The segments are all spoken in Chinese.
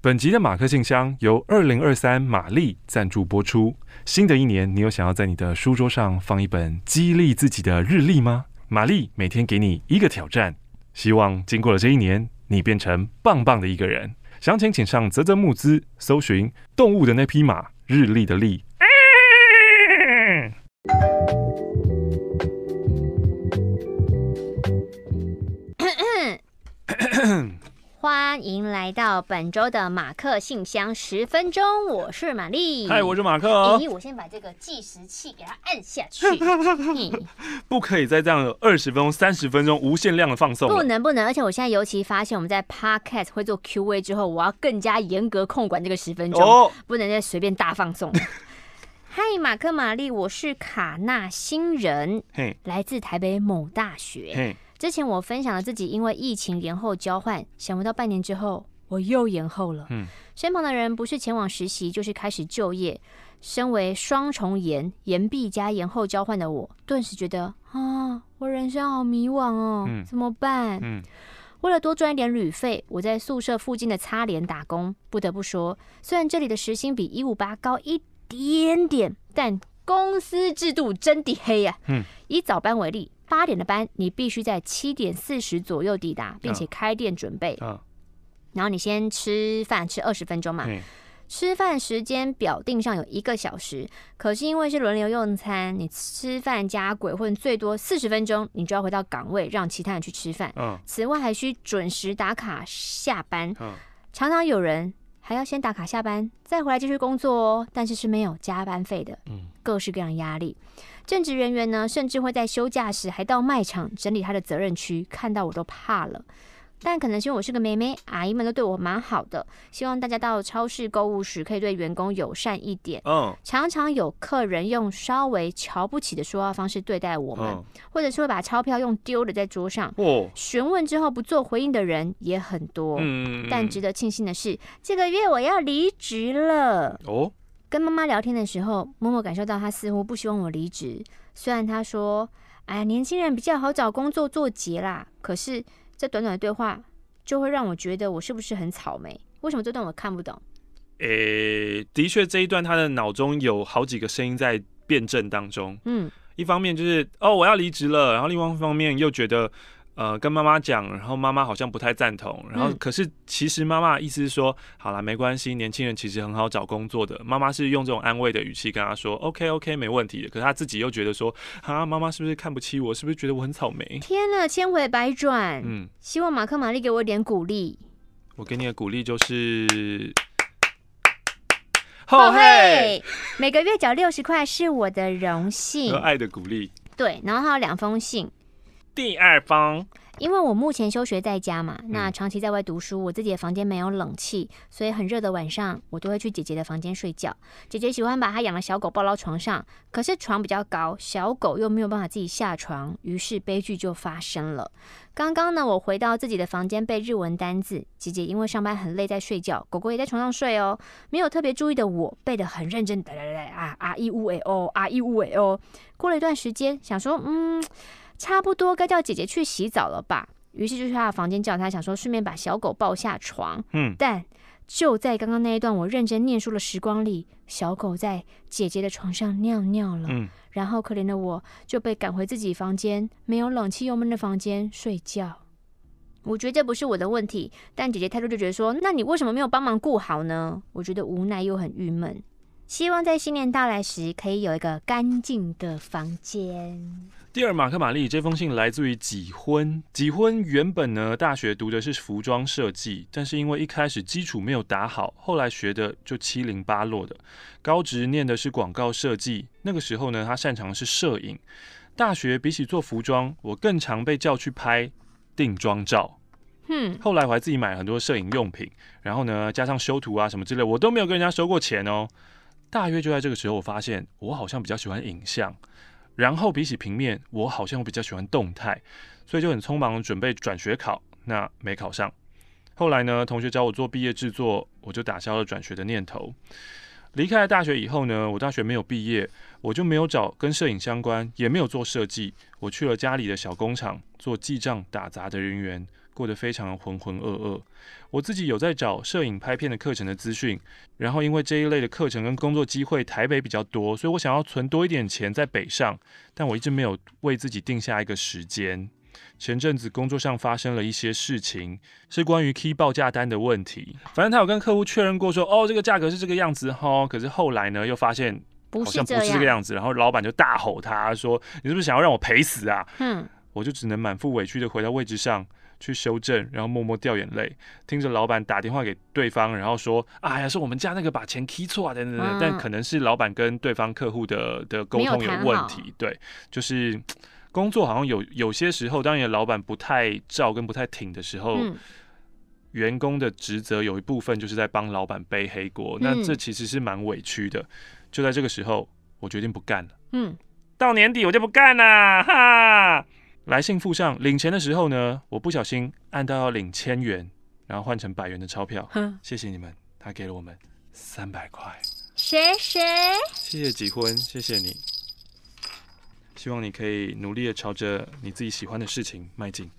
本集的马克信箱由二零二三玛丽赞助播出。新的一年，你有想要在你的书桌上放一本激励自己的日历吗？玛丽每天给你一个挑战，希望经过了这一年，你变成棒棒的一个人。详情请上泽泽募资，搜寻动物的那匹马，日历的历。欢迎来到本周的马克信箱十分钟，我是玛丽。嗨，我是马克。哦咦，我先把这个计时器给它按下去。不可以再这样二十分钟、三十分钟无限量的放送。不能不能，而且我现在尤其发现，我们在 Podcast 会做 Q&A 之后，我要更加严格控管这个十分钟，哦、不能再随便大放送。嗨，马克玛丽，我是卡纳新人，嘿来自台北某大学。之前我分享了自己因为疫情延后交换，想不到半年之后我又延后了。嗯，身旁的人不是前往实习，就是开始就业。身为双重延、延毕加延后交换的我，顿时觉得啊，我人生好迷惘哦，嗯、怎么办？嗯，为了多赚一点旅费，我在宿舍附近的擦脸打工。不得不说，虽然这里的时薪比一五八高一点点，但公司制度真的黑呀、啊。嗯，以早班为例。八点的班，你必须在七点四十左右抵达，并且开店准备。嗯、然后你先吃饭，吃二十分钟嘛。嗯、吃饭时间表定上有一个小时，可是因为是轮流用餐，你吃饭加鬼混最多四十分钟，你就要回到岗位，让其他人去吃饭。嗯、此外还需准时打卡下班。嗯、常常有人还要先打卡下班，再回来继续工作哦，但是是没有加班费的。嗯、各式各样压力。正职人员呢，甚至会在休假时还到卖场整理他的责任区，看到我都怕了。但可能是因为我是个妹妹，阿姨们都对我蛮好的。希望大家到超市购物时可以对员工友善一点。嗯，常常有客人用稍微瞧不起的说话方式对待我们，或者是会把钞票用丢了在桌上。哦，询问之后不做回应的人也很多。嗯，但值得庆幸的是，这个月我要离职了。哦。跟妈妈聊天的时候，默默感受到她似乎不希望我离职。虽然她说：“哎呀，年轻人比较好找工作做结啦。”可是这短短的对话就会让我觉得我是不是很草莓？为什么这段我看不懂？诶、欸，的确这一段他的脑中有好几个声音在辩证当中。嗯，一方面就是哦我要离职了，然后另外一方面又觉得。呃，跟妈妈讲，然后妈妈好像不太赞同，然后可是其实妈妈的意思是说，嗯、好了，没关系，年轻人其实很好找工作的。妈妈是用这种安慰的语气跟他说，OK OK，没问题的。可是他自己又觉得说，啊，妈妈是不是看不起我？是不是觉得我很草莓？天哪，千回百转。嗯，希望马克玛丽给我一点鼓励。我给你的鼓励就是，后嘿，每个月缴六十块是我的荣幸。和爱的鼓励。对，然后还有两封信。第二方，因为我目前休学在家嘛，那长期在外读书，我自己的房间没有冷气，所以很热的晚上，我都会去姐姐的房间睡觉。姐姐喜欢把她养的小狗抱到床上，可是床比较高，小狗又没有办法自己下床，于是悲剧就发生了。刚刚呢，我回到自己的房间背日文单字，姐姐因为上班很累在睡觉，狗狗也在床上睡哦，没有特别注意的我背得很认真，哒哒哒啊啊一呜哎哦啊一呜哎哦。过了一段时间，想说嗯。差不多该叫姐姐去洗澡了吧，于是就去她的房间叫她，想说顺便把小狗抱下床。嗯，但就在刚刚那一段我认真念书的时光里，小狗在姐姐的床上尿尿了。嗯，然后可怜的我就被赶回自己房间，没有冷气又闷的房间睡觉。我觉得这不是我的问题，但姐姐态度就觉得说，那你为什么没有帮忙顾好呢？我觉得无奈又很郁闷。希望在新年到来时可以有一个干净的房间。第二，马克玛丽这封信来自于几婚。几婚原本呢，大学读的是服装设计，但是因为一开始基础没有打好，后来学的就七零八落的。高职念的是广告设计，那个时候呢，他擅长的是摄影。大学比起做服装，我更常被叫去拍定妆照。嗯，后来我还自己买了很多摄影用品，然后呢，加上修图啊什么之类，我都没有跟人家收过钱哦。大约就在这个时候，我发现我好像比较喜欢影像。然后比起平面，我好像比较喜欢动态，所以就很匆忙准备转学考，那没考上。后来呢，同学找我做毕业制作，我就打消了转学的念头。离开了大学以后呢，我大学没有毕业，我就没有找跟摄影相关，也没有做设计，我去了家里的小工厂做记账打杂的人员，过得非常浑浑噩噩。我自己有在找摄影拍片的课程的资讯，然后因为这一类的课程跟工作机会台北比较多，所以我想要存多一点钱在北上，但我一直没有为自己定下一个时间。前阵子工作上发生了一些事情，是关于 key 报价单的问题。反正他有跟客户确认过说，哦，这个价格是这个样子哈。可是后来呢，又发现好像不是这个样子，然后老板就大吼他说：“你是不是想要让我赔死啊？”嗯，我就只能满腹委屈的回到位置上去修正，然后默默掉眼泪，听着老板打电话给对方，然后说：“哎呀，是我们家那个把钱 key 错啊，等等等。”但可能是老板跟对方客户的的沟通有问题，对，就是。工作好像有有些时候，当你的老板不太照跟不太挺的时候，嗯、员工的职责有一部分就是在帮老板背黑锅，嗯、那这其实是蛮委屈的。就在这个时候，我决定不干了。嗯，到年底我就不干了，哈！来信附上领钱的时候呢，我不小心按到要领千元，然后换成百元的钞票。哼谢谢你们，他给了我们三百块。谢谢，谢谢几婚，谢谢你。希望你可以努力的朝着你自己喜欢的事情迈进。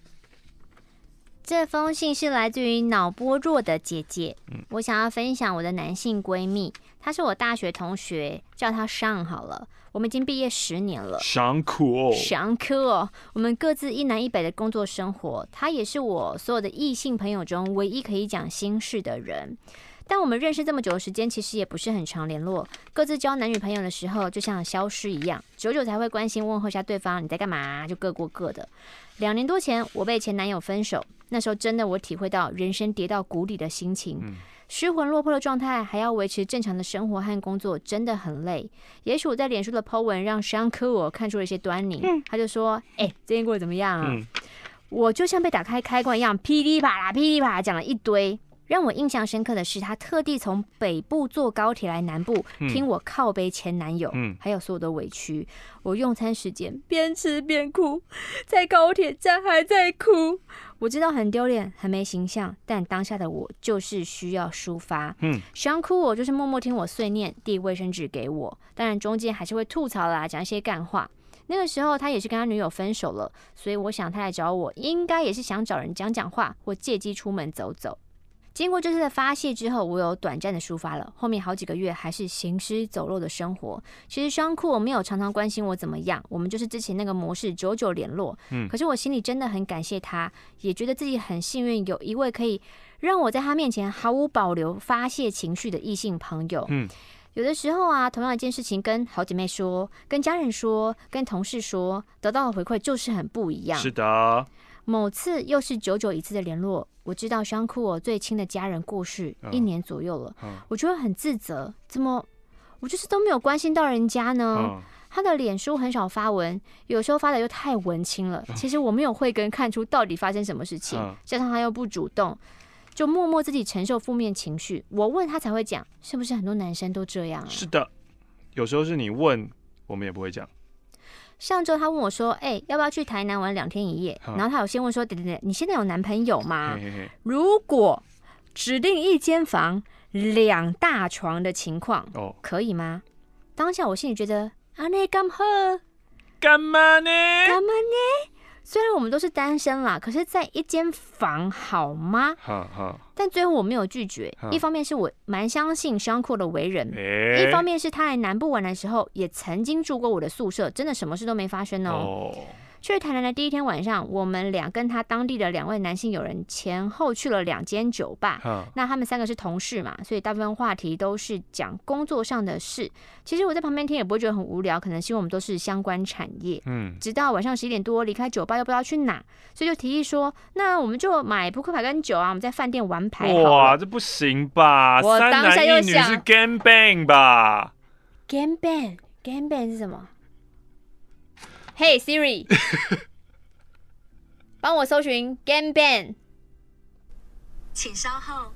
这封信是来自于脑波弱的姐姐。嗯，我想要分享我的男性闺蜜，他是我大学同学，叫他尚好了。我们已经毕业十年了。尚酷哦，尚酷哦。我们各自一南一北的工作生活，他也是我所有的异性朋友中唯一可以讲心事的人。但我们认识这么久的时间，其实也不是很常联络。各自交男女朋友的时候，就像消失一样，久久才会关心问候一下对方，你在干嘛？就各过各的。两年多前，我被前男友分手，那时候真的我体会到人生跌到谷底的心情，嗯、失魂落魄的状态，还要维持正常的生活和工作，真的很累。也许我在脸书的 po 文让尚科我看出了一些端倪，嗯、他就说：“哎、欸，最近过得怎么样啊？”嗯、我就像被打开开关一样，噼里啪啦、噼里啪啦讲了一堆。让我印象深刻的是，他特地从北部坐高铁来南部，嗯、听我靠背前男友，嗯、还有所有的委屈。我用餐时间边吃边哭，在高铁站还在哭。我知道很丢脸，很没形象，但当下的我就是需要抒发。嗯，想哭我就是默默听我碎念，递卫生纸给我。当然中间还是会吐槽啦，讲一些干话。那个时候他也是跟他女友分手了，所以我想他来找我，应该也是想找人讲讲话，或借机出门走走。经过这次的发泄之后，我有短暂的抒发了。后面好几个月还是行尸走肉的生活。其实双酷我没有常常关心我怎么样，我们就是之前那个模式，久久联络。嗯，可是我心里真的很感谢他，也觉得自己很幸运，有一位可以让我在他面前毫无保留发泄情绪的异性朋友。嗯，有的时候啊，同样一件事情跟好姐妹说、跟家人说、跟同事说，得到的回馈就是很不一样。是的。某次又是久久一次的联络，我知道尚酷我最亲的家人过世一年左右了，我觉得很自责，怎么我就是都没有关心到人家呢？嗯、他的脸书很少发文，有时候发的又太文青了。其实我没有慧根看出到底发生什么事情，嗯、加上他又不主动，就默默自己承受负面情绪。我问他才会讲，是不是很多男生都这样啊？是的，有时候是你问，我们也不会讲。上周他问我说：“哎、欸，要不要去台南玩两天一夜？”然后他有先问说：“等等等，你现在有男朋友吗？”嘿嘿嘿，如果指定一间房两大床的情况，哦，可以吗？当下我心里觉得啊，那干嘛？干嘛呢？干嘛呢？虽然我们都是单身啦，可是在一间房好吗？但最后我没有拒绝，一方面是我蛮相信 s h a n k o 的为人，欸、一方面是他来南部玩的时候也曾经住过我的宿舍，真的什么事都没发生哦。哦去台南的第一天晚上，我们俩跟他当地的两位男性友人前后去了两间酒吧。嗯、那他们三个是同事嘛，所以大部分话题都是讲工作上的事。其实我在旁边听也不会觉得很无聊，可能是因为我们都是相关产业。嗯。直到晚上十一点多离开酒吧，又不知道去哪，所以就提议说：“那我们就买扑克牌跟酒啊，我们在饭店玩牌。”哇，这不行吧？我当下又想，是 Game Bang 吧？Game Bang，Game Bang 是什么？Hey Siri，帮我搜寻 Game Bang，请稍后。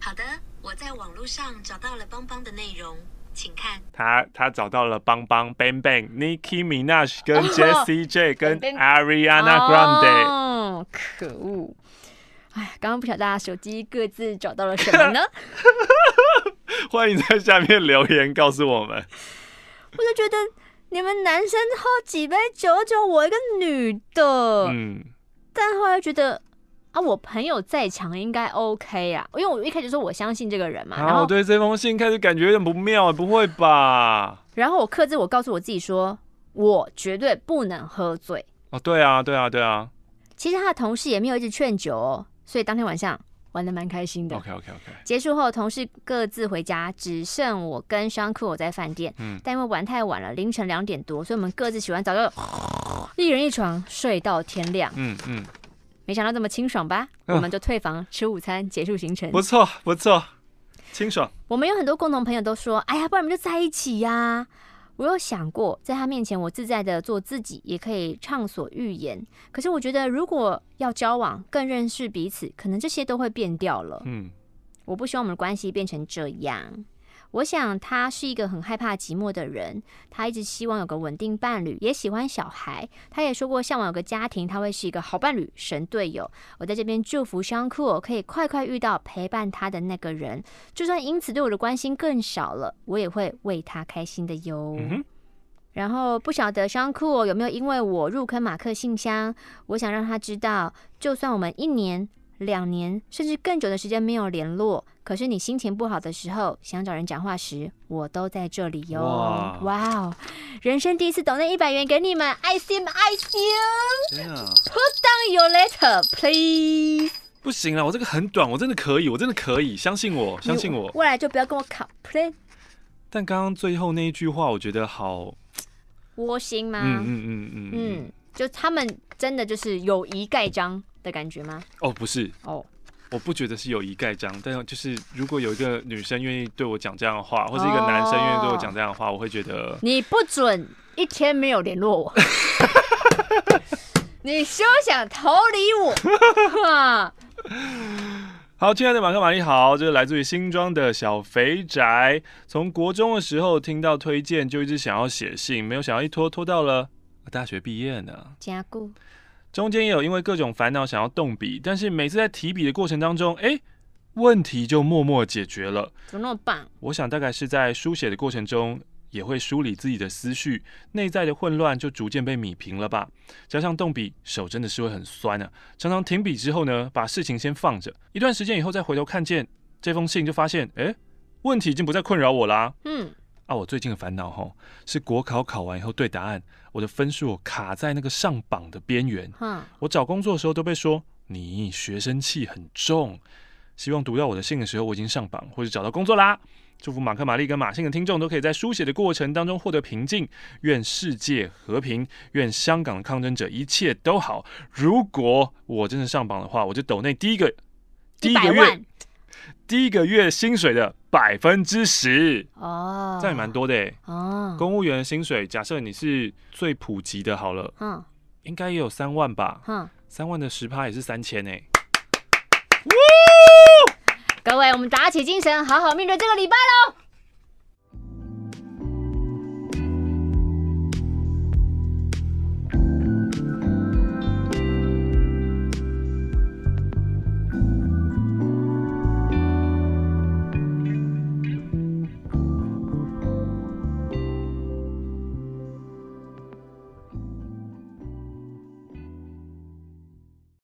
好的，我在网络上找到了邦邦的内容，请看。他他找到了邦邦 Bang Bang，Nicki Minaj 跟 Jessie J 跟 Ariana Grande。哦，可恶！哎，刚刚不晓得大家手机各自找到了什么呢？欢迎在下面留言告诉我们。我就觉得。你们男生喝几杯酒，就我一个女的，嗯，但后来觉得啊，我朋友再强应该 OK 啊，因为我一开始说我相信这个人嘛。然后我对这封信开始感觉有点不妙，不会吧？然后我克制，我告诉我自己说，我绝对不能喝醉。哦，对啊，对啊，对啊。其实他的同事也没有一直劝酒哦，所以当天晚上玩的蛮开心的。OK OK OK。结束后，同事各自回家，只剩我跟尚库我在饭店。嗯。但因为玩太晚了，凌晨两点多，所以我们各自洗完澡就 一人一床睡到天亮。嗯嗯。没想到这么清爽吧？我们就退房吃午餐，结束行程。不错不错，清爽。我们有很多共同朋友都说：“哎呀，不然我们就在一起呀。”我有想过，在他面前我自在的做自己，也可以畅所欲言。可是我觉得，如果要交往，更认识彼此，可能这些都会变掉了。嗯，我不希望我们的关系变成这样。我想他是一个很害怕寂寞的人，他一直希望有个稳定伴侣，也喜欢小孩。他也说过，向往有个家庭，他会是一个好伴侣、神队友。我在这边祝福商库可以快快遇到陪伴他的那个人，就算因此对我的关心更少了，我也会为他开心的哟。嗯、然后不晓得商库有没有因为我入坑马克信箱，我想让他知道，就算我们一年。两年甚至更久的时间没有联络，可是你心情不好的时候，想找人讲话时，我都在这里哟。哇哦，人生第一次抖那一百元给你们，爱心爱心。Put down your letter, please。不行了，我这个很短，我真的可以，我真的可以，相信我，相信我。未来就不要跟我考 plan。但刚刚最后那一句话，我觉得好窝心吗？嗯嗯嗯嗯嗯，嗯，就他们真的就是友谊盖章。的感觉吗？哦，不是哦，我不觉得是友谊盖章，但是就是如果有一个女生愿意对我讲这样的话，或是一个男生愿意对我讲这样的话，我会觉得你不准一天没有联络我，你休想逃离我。好，亲爱的马克玛丽好，这是来自于新庄的小肥宅，从国中的时候听到推荐，就一直想要写信，没有想要一拖拖到了大学毕业呢。加固。中间也有因为各种烦恼想要动笔，但是每次在提笔的过程当中，哎，问题就默默解决了。怎么那么棒？我想大概是在书写的过程中也会梳理自己的思绪，内在的混乱就逐渐被米平了吧。加上动笔手真的是会很酸啊，常常停笔之后呢，把事情先放着，一段时间以后再回头看见这封信，就发现哎，问题已经不再困扰我啦。嗯。啊，我最近的烦恼吼，是国考考完以后对答案，我的分数卡在那个上榜的边缘。嗯，我找工作的时候都被说你学生气很重。希望读到我的信的时候，我已经上榜或者找到工作啦。祝福马克、玛丽跟马信的听众都可以在书写的过程当中获得平静。愿世界和平，愿香港的抗争者一切都好。如果我真的上榜的话，我就抖内第一个第一个月第一个月薪水的。百分之十哦，这样也蛮多的哎哦。公务员薪水，假设你是最普及的，好了，嗯，应该也有三万吧，嗯，三万的十趴也是三千哎。各位，我们打起精神，好好面对这个礼拜喽。